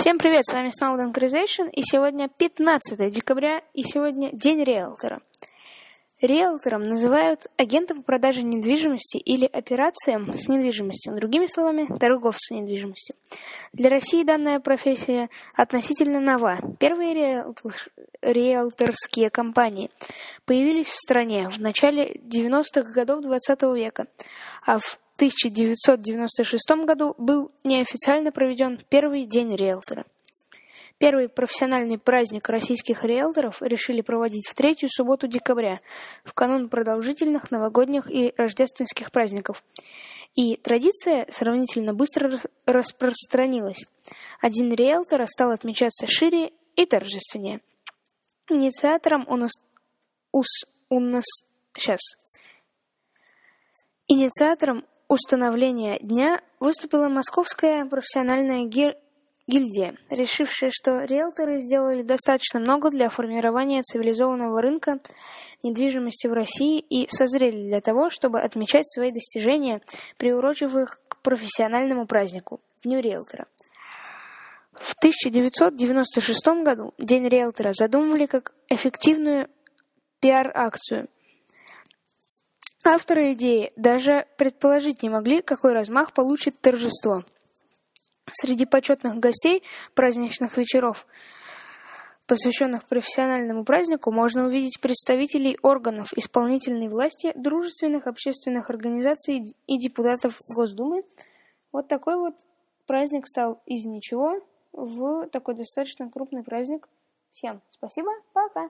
Всем привет, с вами снова Dankerization, и сегодня 15 декабря, и сегодня День риэлтора. Риэлтором называют агента по продаже недвижимости или операциям с недвижимостью, другими словами, торговца недвижимостью. Для России данная профессия относительно нова. Первые риэлтор... риэлторские компании появились в стране в начале 90-х годов 20 века, а в 1996 году был неофициально проведен первый день риэлтора. Первый профессиональный праздник российских риэлторов решили проводить в третью субботу декабря, в канун продолжительных новогодних и рождественских праздников. И традиция сравнительно быстро распространилась. Один риэлтор стал отмечаться шире и торжественнее. Инициатором у нас... Ус... У нас... Сейчас. Инициатором установления дня выступила Московская профессиональная гильдия, решившая, что риэлторы сделали достаточно много для формирования цивилизованного рынка недвижимости в России и созрели для того, чтобы отмечать свои достижения, приурочив их к профессиональному празднику – Дню риэлтора. В 1996 году День риэлтора задумывали как эффективную пиар-акцию – Авторы идеи даже предположить не могли, какой размах получит торжество. Среди почетных гостей праздничных вечеров, посвященных профессиональному празднику, можно увидеть представителей органов исполнительной власти, дружественных общественных организаций и депутатов Госдумы. Вот такой вот праздник стал из ничего в такой достаточно крупный праздник. Всем спасибо, пока!